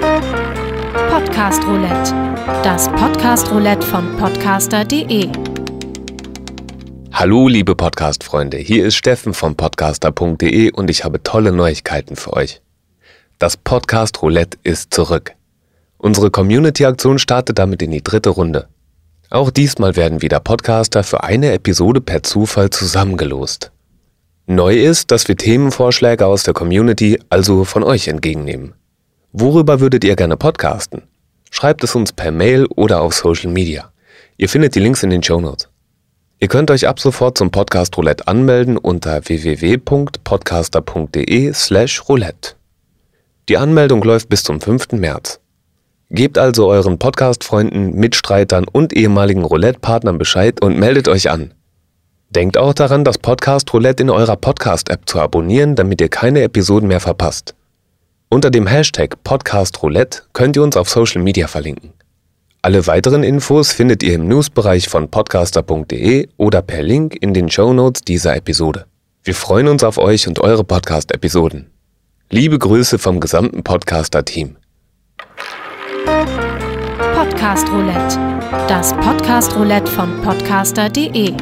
Podcast Roulette, das Podcast Roulette von podcaster.de. Hallo, liebe Podcast-Freunde, hier ist Steffen von podcaster.de und ich habe tolle Neuigkeiten für euch. Das Podcast Roulette ist zurück. Unsere Community-Aktion startet damit in die dritte Runde. Auch diesmal werden wieder Podcaster für eine Episode per Zufall zusammengelost. Neu ist, dass wir Themenvorschläge aus der Community, also von euch, entgegennehmen. Worüber würdet ihr gerne podcasten? Schreibt es uns per Mail oder auf Social Media. Ihr findet die Links in den Show Notes. Ihr könnt euch ab sofort zum Podcast Roulette anmelden unter www.podcaster.de slash roulette. Die Anmeldung läuft bis zum 5. März. Gebt also euren Podcast-Freunden, Mitstreitern und ehemaligen Roulette-Partnern Bescheid und meldet euch an. Denkt auch daran, das Podcast Roulette in eurer Podcast-App zu abonnieren, damit ihr keine Episoden mehr verpasst. Unter dem Hashtag Podcast Roulette könnt ihr uns auf Social Media verlinken. Alle weiteren Infos findet ihr im Newsbereich von podcaster.de oder per Link in den Show Notes dieser Episode. Wir freuen uns auf euch und eure Podcast-Episoden. Liebe Grüße vom gesamten Podcaster-Team. Podcast Roulette, das Podcast Roulette von podcaster.de.